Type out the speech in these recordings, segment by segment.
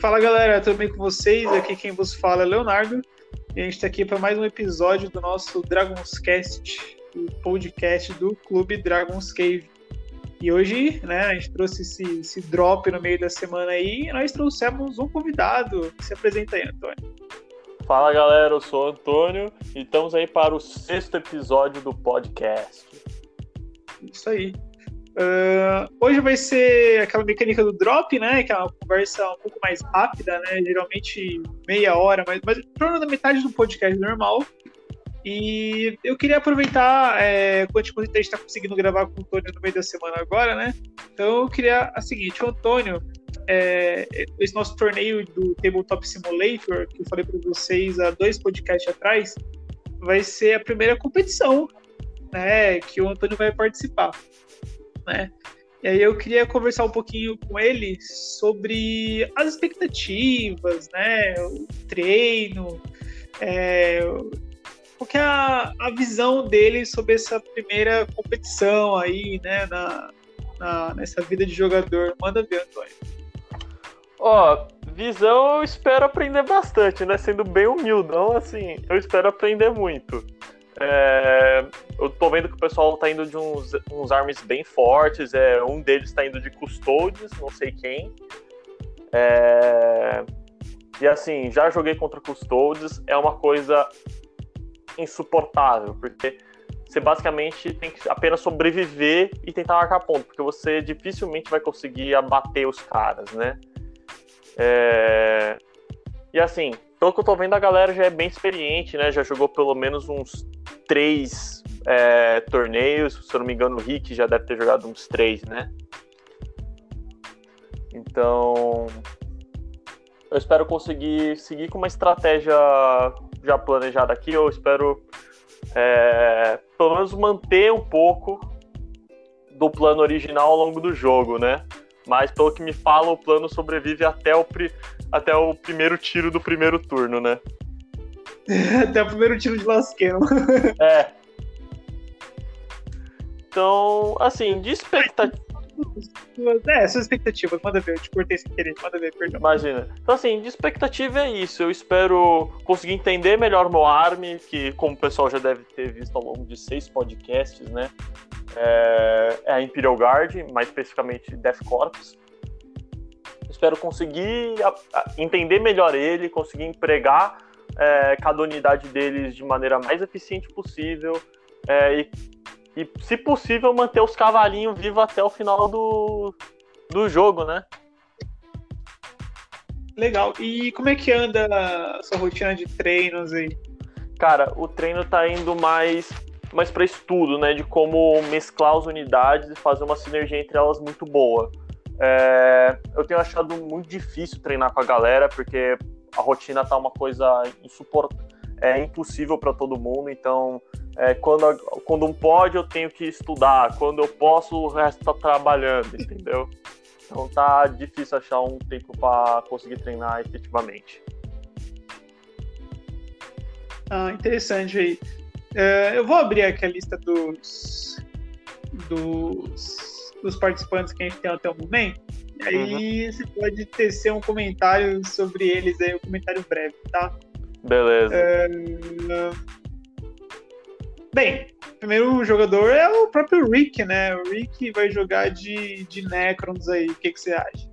Fala galera, tudo bem com vocês? Aqui quem vos fala é Leonardo e a gente está aqui para mais um episódio do nosso Dragon's Cast, o podcast do Clube Dragon's Cave. E hoje, né, a gente trouxe esse, esse drop no meio da semana aí e nós trouxemos um convidado. Se apresenta aí, Antônio. Fala galera, eu sou o Antônio e estamos aí para o sexto episódio do podcast. Isso aí. Uh, hoje vai ser aquela mecânica do drop, né? Que é uma conversa um pouco mais rápida, né? Geralmente meia hora, mas, mas torno da metade do podcast normal. E eu queria aproveitar, é, quando a gente está conseguindo gravar com o Antônio no meio da semana agora, né? Então eu queria a seguinte, o Antônio, é, esse nosso torneio do Tabletop Simulator, que eu falei para vocês há dois podcasts atrás, vai ser a primeira competição, né? Que o Antônio vai participar né? E aí eu queria conversar um pouquinho com ele sobre as expectativas, né? O treino, é, qual que é a, a visão dele sobre essa primeira competição aí, né? Na, na nessa vida de jogador. Manda ver, Antônio. Ó, oh, visão eu espero aprender bastante, né? Sendo bem humildão, assim, eu espero aprender muito. É, eu tô vendo que o pessoal tá indo de uns, uns arms bem fortes. É, um deles tá indo de Custodes, não sei quem. É, e assim, já joguei contra Custodes, é uma coisa insuportável, porque você basicamente tem que apenas sobreviver e tentar marcar ponto, porque você dificilmente vai conseguir abater os caras, né? É... E assim, pelo que eu tô vendo, a galera já é bem experiente, né? Já jogou pelo menos uns três é, torneios. Se eu não me engano, o Rick já deve ter jogado uns três, né? Então, eu espero conseguir seguir com uma estratégia já planejada aqui. Eu espero, é, pelo menos, manter um pouco do plano original ao longo do jogo, né? Mas, pelo que me fala, o plano sobrevive até o, até o primeiro tiro do primeiro turno, né? Até o primeiro tiro de lasqueiro. É. Então, assim, de expectativa. É, suas expectativas, manda ver, eu te cortei sem querer, manda ver, perdão. Imagina. Então, assim, de expectativa é isso. Eu espero conseguir entender melhor meu ARM, que, como o pessoal já deve ter visto ao longo de seis podcasts, né? É, é a Imperial Guard, mais especificamente Death Corps. Espero conseguir entender melhor ele, conseguir empregar é, cada unidade deles de maneira mais eficiente possível é, e, e, se possível, manter os cavalinhos vivos até o final do, do jogo, né? Legal. E como é que anda a sua rotina de treinos aí? Cara, o treino tá indo mais, mais para estudo, né? De como mesclar as unidades e fazer uma sinergia entre elas muito boa. É, eu tenho achado muito difícil treinar com a galera, porque a rotina tá uma coisa é impossível para todo mundo. Então, é, quando, quando um pode, eu tenho que estudar. Quando eu posso, o resto tá trabalhando, entendeu? Então tá difícil achar um tempo para conseguir treinar efetivamente. Ah, interessante aí. É, eu vou abrir aqui a lista dos, dos, dos participantes que a gente tem até o momento. Aí uhum. você pode tecer um comentário sobre eles aí, um comentário breve, tá? Beleza. É... Bem, o primeiro jogador é o próprio Rick, né? O Rick vai jogar de, de Necrons aí. O que, que você acha?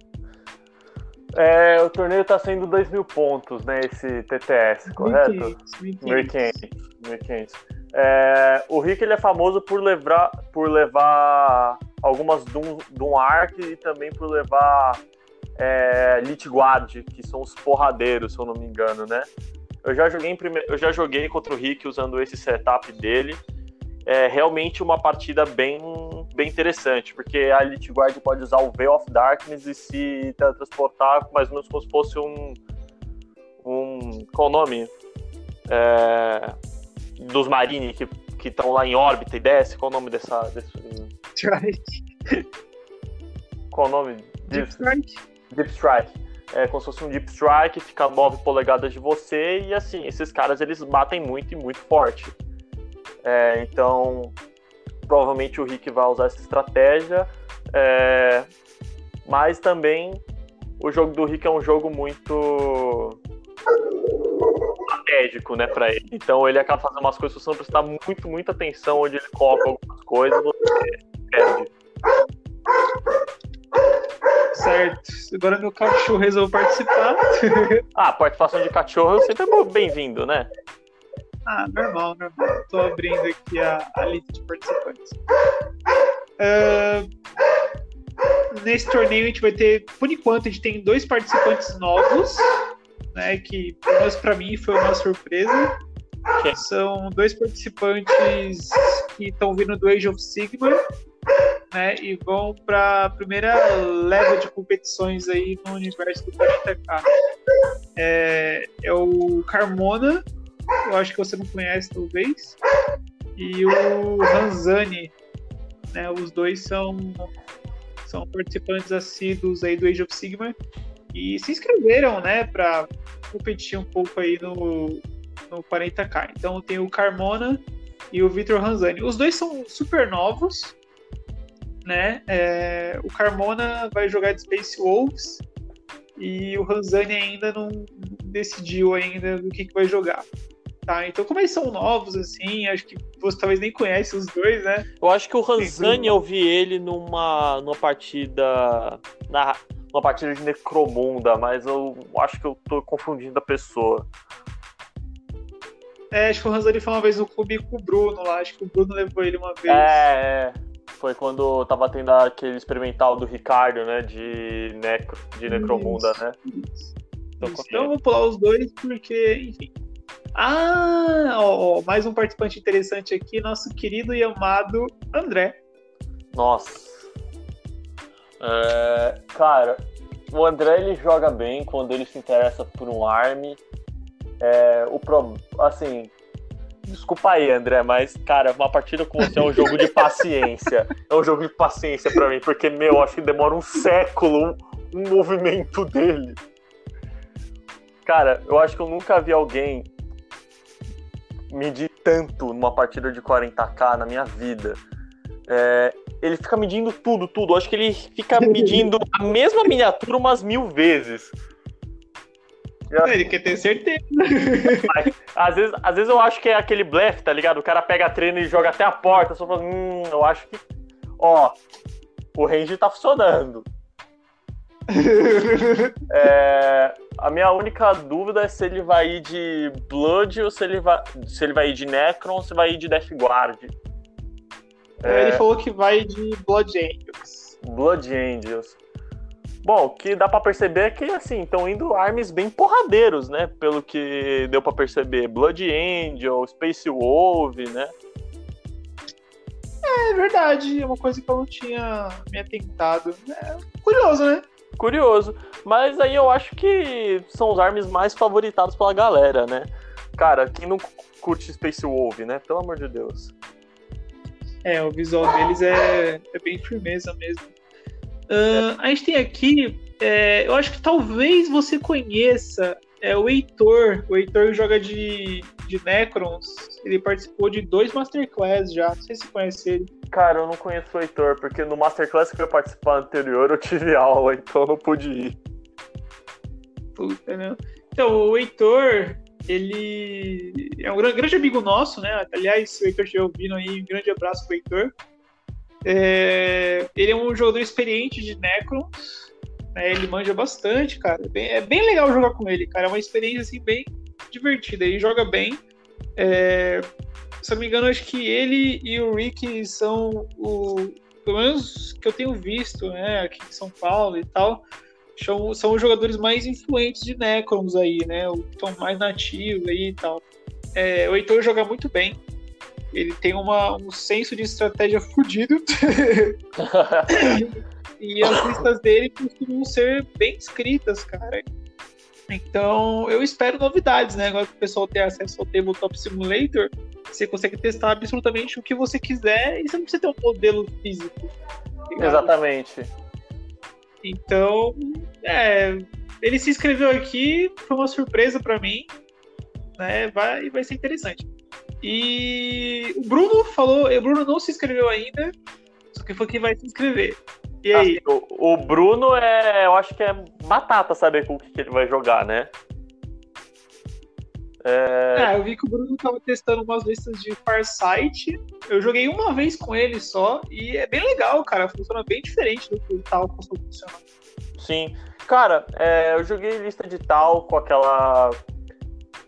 É, o torneio tá sendo 2 mil pontos, né? Esse TTS, correto? 1500. 1500. É, o Rick ele é famoso por levar, por levar algumas Doom, Doom Arc e também por levar é, Lich Guard, que são os porradeiros, se eu não me engano, né? Eu já joguei, prime... eu já joguei contra o Rick usando esse setup dele. É realmente uma partida bem, bem interessante, porque a Elite Guard pode usar o Veil of Darkness e se teletransportar mais ou menos como se fosse um. um qual o nome? É, dos Marine que estão lá em órbita e desce. Qual o nome dessa. Desse... Strike. Qual o nome? Deep Strike. Deep Strike é como se fosse um deep strike, fica 9 polegadas de você, e assim, esses caras eles batem muito e muito forte. É, então, provavelmente o Rick vai usar essa estratégia, é, mas também o jogo do Rick é um jogo muito estratégico, né, pra ele. Então ele acaba fazendo umas coisas que você não prestar muito, muita atenção onde ele coloca algumas coisas, você perde. Certo. Agora meu cachorro resolveu participar. ah, participação de cachorro sempre é bem-vindo, né? Ah, normal, normal. Tô abrindo aqui a, a lista de participantes. Uh, nesse torneio a gente vai ter, por enquanto, a gente tem dois participantes novos, né? Que, pelo menos pra mim, foi uma surpresa. São dois participantes que estão vindo do Age of Sigma né, e vão para a primeira leva de competições aí no universo do 40K. É, é o Carmona, eu acho que você não conhece talvez, e o Ranzani, né, os dois são, são participantes assíduos aí do Age of Sigma e se inscreveram, né, para competir um pouco aí no, no 40K. Então tem o Carmona e o Victor Ranzani. Os dois são super novos, né? É, o Carmona vai jogar de Space Wolves e o Ranzani ainda não decidiu ainda do que, que vai jogar. Tá, então como eles são novos, assim, acho que você talvez nem conhece os dois, né? Eu acho que o Ranzani eu vi ele numa, numa partida. Na, numa partida de Necromunda, mas eu acho que eu tô confundindo a pessoa. É, acho que o Ranzani foi uma vez no clube com o Bruno lá, acho que o Bruno levou ele uma vez. É, é. Foi quando tava tendo aquele experimental do Ricardo, né? De, necro, de Necromunda, isso, né? Isso. Então, então eu vou pular os dois porque, enfim. Ah, ó, ó, mais um participante interessante aqui, nosso querido e amado André. Nossa. É, cara, o André ele joga bem quando ele se interessa por um arme. É, o pro, assim, Desculpa aí, André, mas, cara, uma partida com você é um jogo de paciência. É um jogo de paciência para mim, porque, meu, acho que demora um século um, um movimento dele. Cara, eu acho que eu nunca vi alguém medir tanto numa partida de 40k na minha vida. É, ele fica medindo tudo, tudo. Eu acho que ele fica medindo a mesma miniatura umas mil vezes. Ele quer ter certeza. às, vezes, às vezes eu acho que é aquele blefe, tá ligado? O cara pega a treino e joga até a porta, só falando, hum, eu acho que. Ó, o range tá funcionando. é, a minha única dúvida é se ele vai ir de Blood ou se ele vai, se ele vai ir de Necron ou se vai ir de Death Guard. É, ele falou que vai de Blood Angels. Blood Angels. Bom, o que dá para perceber é que, assim, estão indo armes bem porradeiros, né? Pelo que deu para perceber. Blood Angel, Space Wolf, né? É verdade, é uma coisa que eu não tinha me atentado. É curioso, né? Curioso. Mas aí eu acho que são os armes mais favoritados pela galera, né? Cara, quem não curte Space Wolf, né? Pelo amor de Deus. É, o visual deles é, é bem firmeza mesmo. Uh, a gente tem aqui, é, eu acho que talvez você conheça é, o Heitor. O Heitor joga de, de Necrons. Ele participou de dois Masterclass já. Não sei se você conhece ele. Cara, eu não conheço o Heitor, porque no Masterclass que eu participar anterior eu tive aula, então eu não pude ir. Puta, né? Então, o Heitor, ele é um grande amigo nosso, né? Aliás, o Heitor estiver ouvindo aí, um grande abraço pro Heitor. É, ele é um jogador experiente de Necrons, né, ele manja bastante, cara. É bem, é bem, legal jogar com ele, cara. É uma experiência assim, bem divertida. Ele joga bem. É, se não me engano, acho que ele e o Rick são o. Pelo menos que eu tenho visto, né, aqui em São Paulo e tal, são, são os jogadores mais influentes de Necrons aí, né? O que estão mais nativos aí e tal. É, o Heitor joga muito bem ele tem uma, um senso de estratégia fudido. e as listas dele costumam ser bem escritas, cara. Então, eu espero novidades, né? Agora que o pessoal tem acesso ao Tabletop Simulator, você consegue testar absolutamente o que você quiser e você não precisa ter um modelo físico. Tá Exatamente. Então, é, ele se inscreveu aqui, foi uma surpresa para mim, né? Vai, vai ser interessante. E o Bruno falou, o Bruno não se inscreveu ainda, só que foi quem vai se inscrever. E aí? Assim, o, o, Bruno é. Eu acho que é batata saber com o que, que ele vai jogar, né? É... é... eu vi que o Bruno tava testando umas listas de Farsight. Eu joguei uma vez com ele só e é bem legal, cara. Funciona bem diferente do que o tal costuma funcionar. Sim. Cara, é, eu joguei lista de tal com aquela.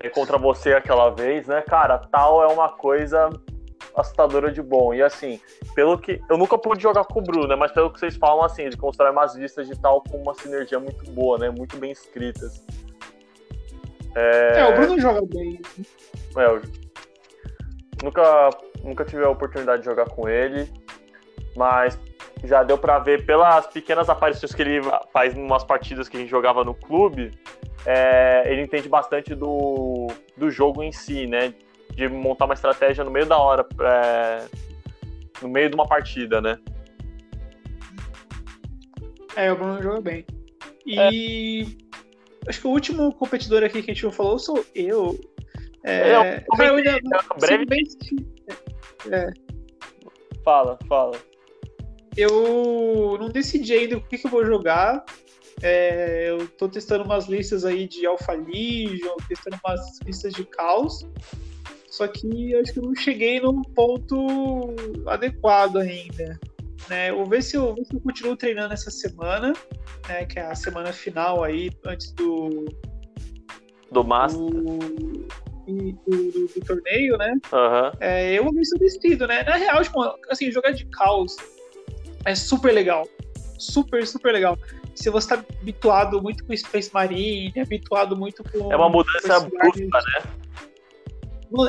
É, contra você aquela vez, né? Cara, tal é uma coisa assustadora de bom. E assim, pelo que. Eu nunca pude jogar com o Bruno, né? Mas pelo que vocês falam, assim, ele constrói umas listas de tal com uma sinergia muito boa, né? Muito bem escritas. É, é o Bruno joga bem. É, eu nunca, nunca tive a oportunidade de jogar com ele, mas já deu para ver pelas pequenas aparições que ele faz em umas partidas que a gente jogava no clube, é, ele entende bastante do, do jogo em si, né? De montar uma estratégia no meio da hora, é, no meio de uma partida, né? É, o Bruno joga bem. E é. Acho que o último competidor aqui que a gente não falou sou eu. É, é eu, eu ainda, breve... Bem... É. Fala, fala. Eu não decidi ainda o que, que eu vou jogar. É, eu tô testando umas listas aí de Alpha Legion, testando umas listas de caos. Só que acho que eu não cheguei num ponto adequado ainda. Né? vou ver se eu, ver se eu continuo treinando essa semana, né? Que é a semana final aí, antes do. Do Master. Do, do, do, do torneio, né? Uhum. É, eu vou ver se eu decido, né? Na real, tipo, assim, jogar de caos é super legal. Super, super legal. Se você tá habituado muito com Space Marine, habituado muito com. É uma mudança brusca, né?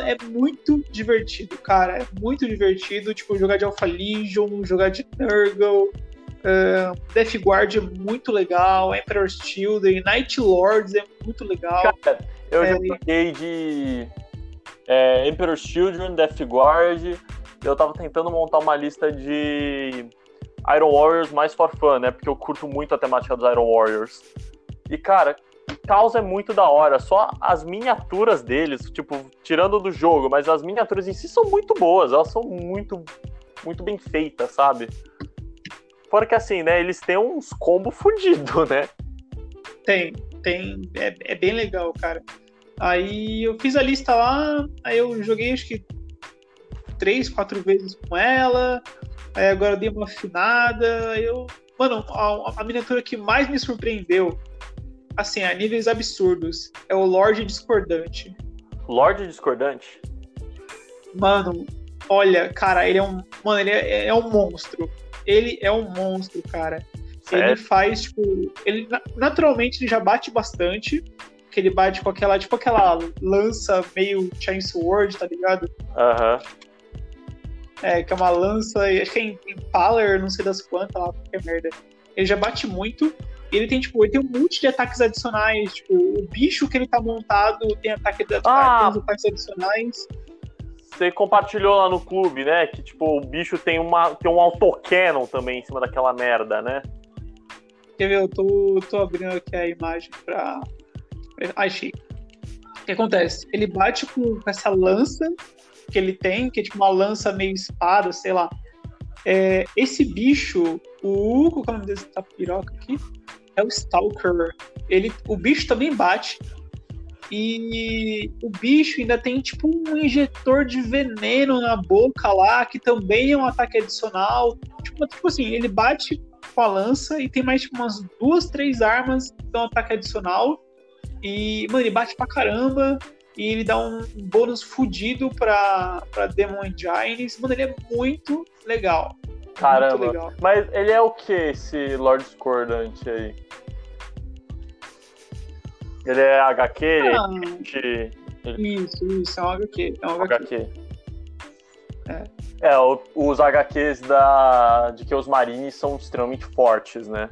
é muito divertido, cara. É muito divertido. Tipo, jogar de Alpha Legion, jogar de Nurgle. Uh, Death Guard é muito legal. Emperor's Children, Night Lords é muito legal. Cara, eu é, já joguei de é, Emperor's Children, Death Guard. Eu tava tentando montar uma lista de Iron Warriors mais for fun, né? Porque eu curto muito a temática dos Iron Warriors. E, cara, Caos é muito da hora, só as miniaturas deles, tipo, tirando do jogo, mas as miniaturas em si são muito boas, elas são muito, muito bem feitas, sabe? Fora que assim, né, eles têm uns combos fudidos, né? Tem, tem, é, é bem legal, cara. Aí eu fiz a lista lá, aí eu joguei acho que três, quatro vezes com ela, aí agora dei uma afinada, eu... Mano, a, a miniatura que mais me surpreendeu assim, a níveis absurdos. É o Lorde Discordante. Lorde Discordante? Mano, olha, cara, ele é um. Mano, ele é, é um monstro. Ele é um monstro, cara. Certo. Ele faz, tipo. Ele naturalmente ele já bate bastante. Que ele bate com aquela, tipo, aquela lança meio Chainsword, tá ligado? Aham. É, que é uma lança, acho que é Impaler, não sei das quantas lá, qualquer merda. Ele já bate muito, ele tem, tipo, ele tem um monte de ataques adicionais. Tipo, o bicho que ele tá montado tem ataque de ah, ataques adicionais. Você compartilhou lá no clube, né? Que tipo, o bicho tem, uma, tem um autocannon também em cima daquela merda, né? Quer ver? Eu tô, tô abrindo aqui a imagem pra. Achei. O que acontece? Ele bate com, com essa lança que ele tem, que é tipo uma lança meio espada, sei lá. É, esse bicho, o. Qual é o nome desse tapiroca aqui? é o Stalker. Ele, o bicho também bate. E o bicho ainda tem tipo um injetor de veneno na boca lá, que também é um ataque adicional. Tipo, tipo assim, ele bate com a lança e tem mais tipo, umas duas, três armas que dão ataque adicional. E, mano, ele bate pra caramba. E ele dá um bônus fudido pra, pra Demon Engines. Mano, ele é muito legal. Caramba. Mas ele é o que, esse Lord Discordante aí? Ele é HQ? Ah, ele... Isso, isso, é um HQ. É um HQ. HQ. É. é, os HQs da, de que os Marines são extremamente fortes, né?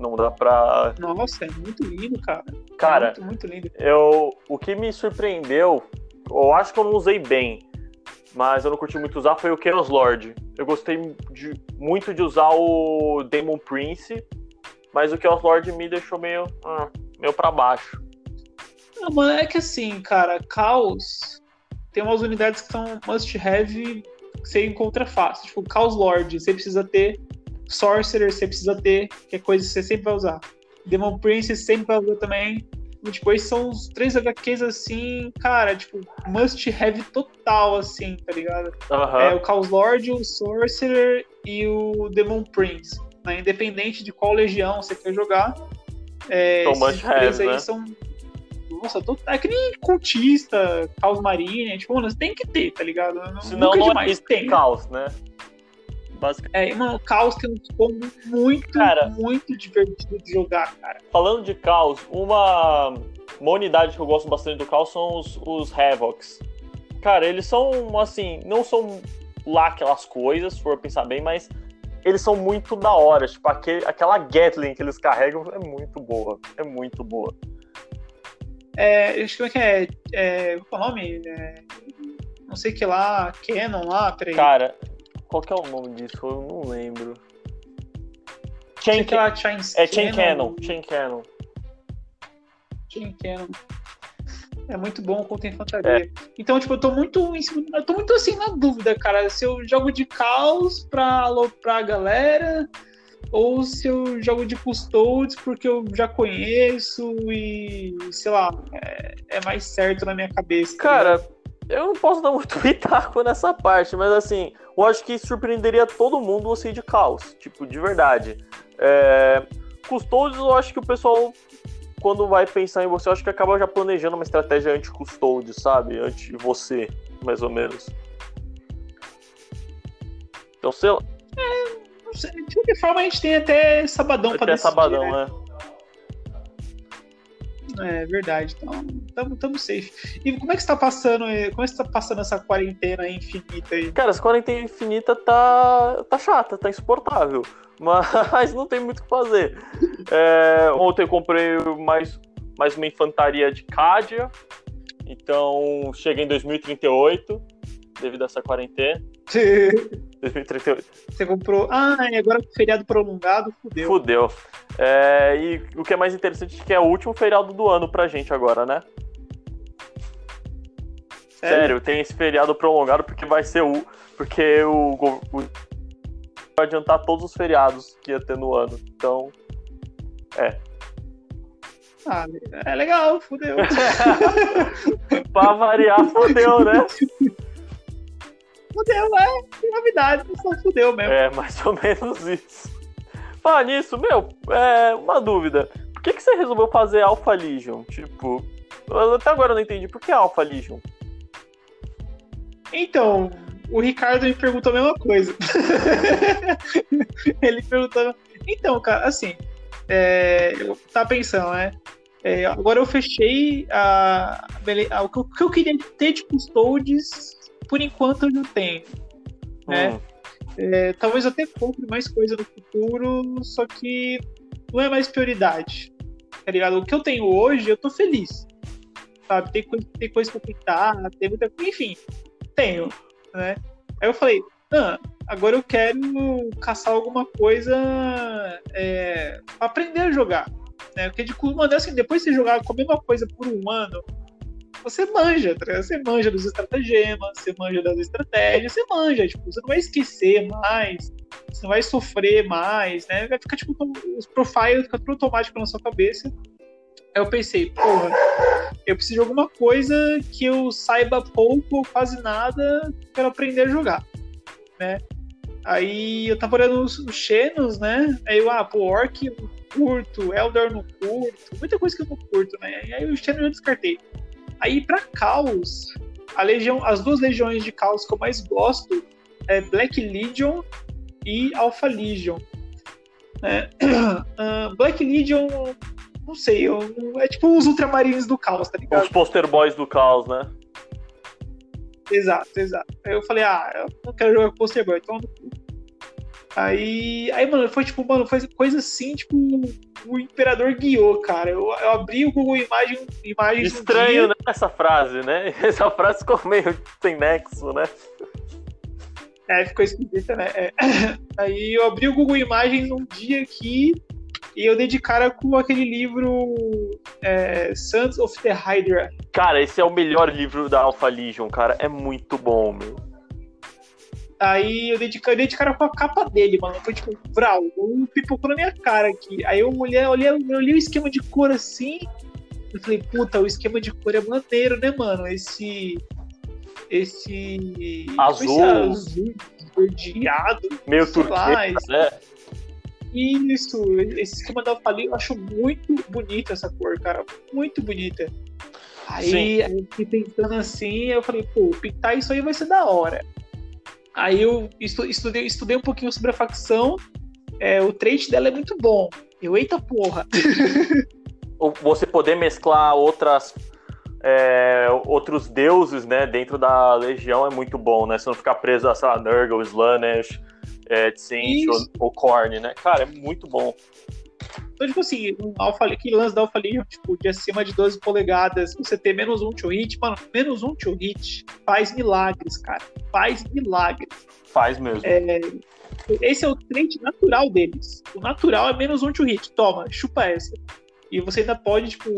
Não dá pra. Nossa, é muito lindo, cara. Cara, é muito, muito lindo. Eu, o que me surpreendeu, eu acho que eu não usei bem, mas eu não curti muito usar, foi o Chaos Lord. Eu gostei de, muito de usar o Demon Prince, mas o Chaos Lord me deixou meio, ah, meio pra baixo. Não, mano, é que assim, cara, Caos tem umas unidades que são must have que você encontra fácil. Tipo, Caos Lord, você precisa ter Sorcerer você precisa ter, que é coisa que você sempre vai usar. Demon Prince você sempre vai usar também. Tipo, esses são os três HQs assim, cara, tipo, must have total, assim, tá ligado? Uhum. É o Chaos Lord, o Sorcerer e o Demon Prince. Né? Independente de qual legião você quer jogar. É, são must have, aí né? são. Nossa, tô... é que nem cultista, caos marine, tipo, mano, tem que ter, tá ligado? Senão Nunca não demais, é tem. caos, né? É, mano, o Caos tem um combo muito, Cara, muito divertido de jogar, cara. Falando de Caos, uma, uma unidade que eu gosto bastante do Caos são os, os Havocs. Cara, eles são, assim, não são lá aquelas coisas, se for pensar bem, mas eles são muito da hora. Tipo, aquele, aquela Gatling que eles carregam é muito boa. É muito boa. É, acho que é, é, qual é o nome? É, não sei que lá, Canon lá, peraí. Cara, qual que é o nome disso? Eu não lembro. Chain, lá, Chain é Chain Cannon. Chain Cannon. Chain Cannon. É muito bom quando tem fantasia. É. Então, tipo, eu tô muito eu tô muito assim na dúvida, cara, se eu jogo de caos pra aloprar a galera ou se eu jogo de custodes porque eu já conheço e, sei lá, é, é mais certo na minha cabeça. Tá cara, tá eu não posso dar muito pitaco nessa parte, mas assim, eu acho que surpreenderia todo mundo você ir de caos, tipo, de verdade. É... Custodes, eu acho que o pessoal, quando vai pensar em você, eu acho que acaba já planejando uma estratégia anti-custodes, sabe? Anti você, mais ou menos. Então, sei lá. É, não sei. De qualquer forma, a gente tem até sabadão para decidir. sabadão, né? É. Verdade. Então, estamos safe. E como é que está passando? Como é que está passando essa quarentena infinita aí? Cara, essa quarentena infinita tá, tá chata, tá insuportável. Mas não tem muito o que fazer. É, ontem eu comprei mais, mais uma infantaria de Cádia. Então cheguei em 2038, devido a essa quarentena. 2038. Você comprou. Ah, e agora feriado prolongado, fudeu. Fudeu. É, e o que é mais interessante é que é o último feriado do ano pra gente agora, né? Sério, Sério tem esse feriado prolongado porque vai ser o. Porque o, o vai adiantar todos os feriados que ia ter no ano. Então. É. Ah, é legal, fudeu. pra variar, fudeu, né? Fudeu, é. Novidade, só fudeu mesmo. É, mais ou menos isso. Fala nisso, meu, é uma dúvida. Por que, que você resolveu fazer Alpha Legion? Tipo, até agora eu não entendi. Por que Alpha Legion? Então, o Ricardo me perguntou a mesma coisa. Ele perguntou. Então, cara, assim, é, eu tava pensando, né? É, agora eu fechei a, a, o que eu queria ter de custodes por enquanto eu não tenho. Né? Hum. É, talvez até compre mais coisa no futuro, só que não é mais prioridade. Tá ligado? O que eu tenho hoje, eu tô feliz. Sabe? Tem, tem coisa pra pintar, tem muita Enfim, tenho. Né? Aí eu falei, ah, agora eu quero caçar alguma coisa é, pra aprender a jogar. Né? Porque de mano, assim, depois de você jogar com a mesma coisa por um ano, você manja, tá você manja dos estratagemas, você manja das estratégias, você manja, tipo, você não vai esquecer mais, você não vai sofrer mais, né? Vai ficar, tipo, os profiles ficam tudo automático na sua cabeça. Aí eu pensei, porra, eu preciso de alguma coisa que eu saiba pouco ou quase nada para aprender a jogar, né? Aí eu tava olhando os, os Xenos, né? Aí eu, ah, pô, Orc não curto, Eldar não curto, muita coisa que eu não curto, né? Aí o Xenos eu descartei. Aí para Caos, a legião, as duas legiões de Caos que eu mais gosto é Black Legion e Alpha Legion. É, uh, Black Legion, não sei, eu, é tipo os Ultramarines do Caos, tá ligado? Os poster boys do Caos, né? Exato, exato. Aí eu falei, ah, eu não quero jogar com poster boy, então Aí, aí, mano, foi tipo, mano, foi coisa assim, tipo, o imperador guiou, cara. Eu, eu abri o Google Imagem, imagens. Estranho, né? Essa frase, né? Essa frase ficou meio sem nexo, né? É, ficou esquisita, né? É. Aí eu abri o Google Imagens num dia aqui e eu dei de cara com aquele livro é, Sons of the Hydra. Cara, esse é o melhor livro da Alpha Legion, cara. É muito bom, meu. Aí eu dei, de, eu dei de cara com a capa dele, mano. Foi tipo, vral, um pipocou na minha cara aqui. Aí eu olhei, olhei, eu o esquema de cor assim. Eu falei, puta, o esquema de cor é maneiro, né, mano? Esse. Esse. Azul. Esse azul verdeado. Meio turquesa, né? Isso, esse esquema da Alphalin eu acho muito bonita essa cor, cara. Muito bonita. Aí eu fiquei pensando assim, eu falei, pô, pintar isso aí vai ser da hora. Aí eu estudei, estudei um pouquinho sobre a facção. É, o trait dela é muito bom. Eu, eita porra. Você poder mesclar outras é, outros deuses, né, dentro da legião é muito bom, né? Você não ficar preso a, sei lá, Nurgle, Slanesh, é, Tsint ou, ou Korn, né? Cara, é muito bom. Então, tipo assim, um alfa, que lance da Alpha Legion, tipo, de acima de 12 polegadas, você ter menos um to hit, mano, menos um to hit faz milagres, cara. Faz milagres. Faz mesmo. É, esse é o trait natural deles. O natural é menos um to hit. Toma, chupa essa. E você ainda pode, tipo,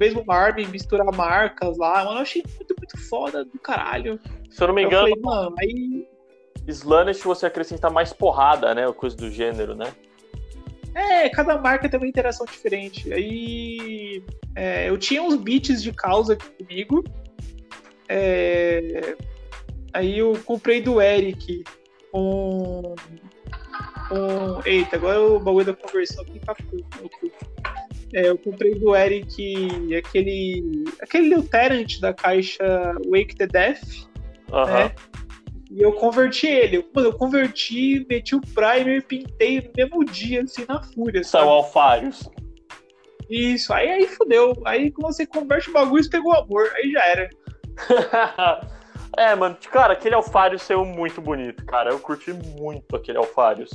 mesmo arma misturar marcas lá. Mano, eu achei muito, muito foda do caralho. Se eu não me engano, eu falei, mano, aí... Slanish você acrescenta mais porrada, né? Coisa do gênero, né? É, cada marca tem uma interação diferente. Aí é, eu tinha uns beats de causa aqui comigo. É, aí eu comprei do Eric um, um. Eita, agora o bagulho da conversão aqui tá é, eu comprei do Eric aquele. aquele Lieutenant da caixa Wake the Death. Uhum. Né? E eu converti ele. Mano, eu converti, meti o primer, pintei no mesmo dia, assim, na fúria. São Alfários. Isso, aí, aí fudeu. Aí quando você converte o bagulho, você pegou amor. Aí já era. é, mano, cara, aquele Alfários saiu muito bonito, cara. Eu curti muito aquele Alfários.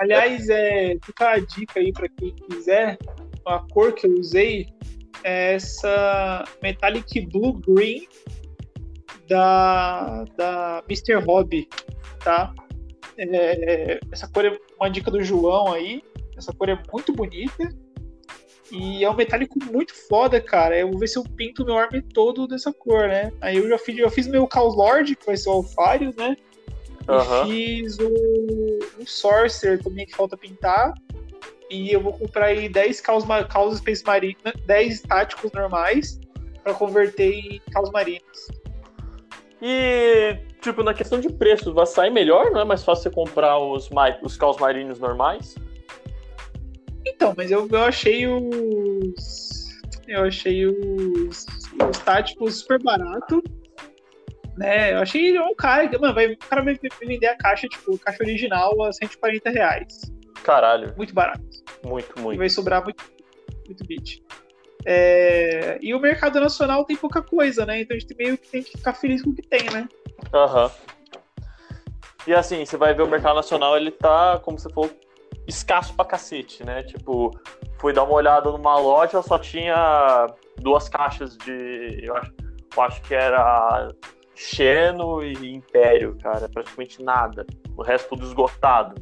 Aliás, é, fica a dica aí pra quem quiser. A cor que eu usei é essa Metallic Blue Green da, da Mr. Hobby, tá? É, essa cor é uma dica do João aí. Essa cor é muito bonita. E é um metálico muito foda, cara. Eu vou ver se eu pinto meu arme todo dessa cor, né? Aí eu já fiz, já fiz meu Chaos Lord, que vai ser o Alfarius, né? Uhum. E fiz o, o Sorcerer também, que falta pintar. E eu vou comprar aí 10 Chaos, Chaos Space Marine, 10 táticos normais para converter em Chaos Marinos. E, tipo, na questão de preços, vai sair melhor? Não é mais fácil você comprar os, os caos marinhos normais? Então, mas eu, eu achei os. Eu achei os, os táticos super barato. Né? Eu achei um cara. Mano, vai, o cara vai vender a caixa, tipo, a caixa original a 140 reais. Caralho. Muito barato. Muito, muito. E vai sobrar muito, muito bit. É... E o mercado nacional tem pouca coisa, né? Então a gente meio que tem que ficar feliz com o que tem, né? Aham. Uhum. E assim, você vai ver o mercado nacional, ele tá, como você falou, escasso pra cacete, né? Tipo, fui dar uma olhada numa loja, só tinha duas caixas de. Eu acho, eu acho que era Xeno e Império, cara. Praticamente nada. O resto tudo esgotado.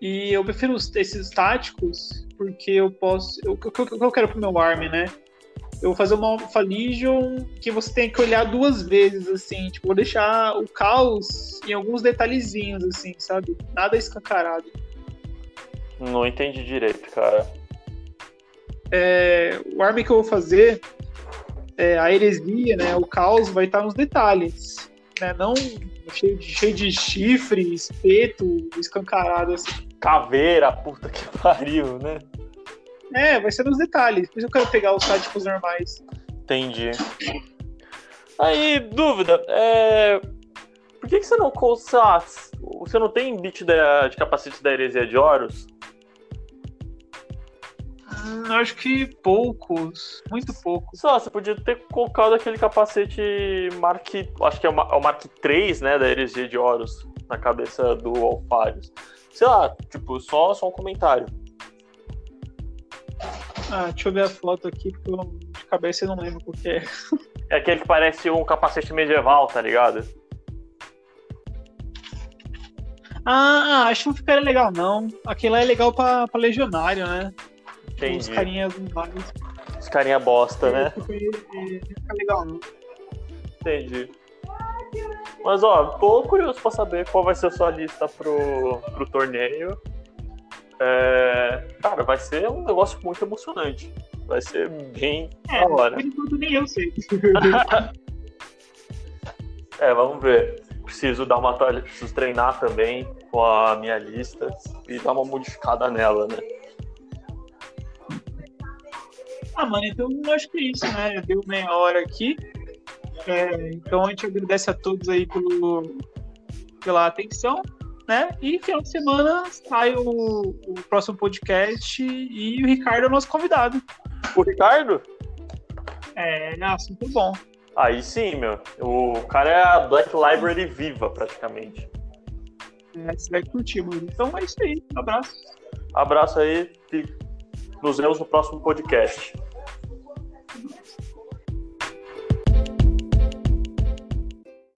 E eu prefiro esses táticos porque eu posso. O que eu, eu, quero pro meu arm, né? Eu vou fazer uma Alpha Legion que você tem que olhar duas vezes, assim. Tipo, vou deixar o caos em alguns detalhezinhos, assim, sabe? Nada escancarado. Não entendi direito, cara. É, o arm que eu vou fazer, é, a heresia, né? O caos vai estar nos detalhes. Né? Não cheio de, cheio de chifre, espeto, escancarado, assim caveira, puta que pariu, né? É, vai ser nos detalhes. Por isso eu quero pegar os táticos normais. Entendi. Aí, dúvida, é... Por que, que você não sei você não tem bit de, de capacete da heresia de Horus? Hum, acho que poucos, muito poucos. Só, você podia ter colocado aquele capacete Mark, acho que é o, é Mark 3, né, da heresia de Horus, na cabeça do Alfarius. Sei lá, tipo, só, só um comentário. Ah, deixa eu ver a foto aqui, porque eu, de cabeça eu não lembro porque é. É aquele que parece um capacete medieval, tá ligado? Ah, acho que não ficaria legal, não. Aquilo é legal pra, pra legionário, né? Entendi. Os carinhas mais. Os carinha bosta, né? Não fica legal, não. Entendi. Mas ó, tô curioso pra saber qual vai ser a sua lista pro, pro torneio. É, cara, vai ser um negócio muito emocionante. Vai ser bem é, da hora. Por enquanto nem eu sei. é, vamos ver. Preciso dar uma preciso treinar também com a minha lista e dar uma modificada nela, né? Ah, mano, então acho que é isso, né? Deu meia hora aqui. É, então a gente agradece a todos aí pelo, pela atenção, né? E final de semana sai o, o próximo podcast e o Ricardo é o nosso convidado. O Ricardo? É, assunto bom. Aí sim, meu. O cara é a Black Library viva, praticamente. É, você vai curtir, mano. Então é isso aí. Um abraço. Abraço aí. Nos vemos no próximo podcast.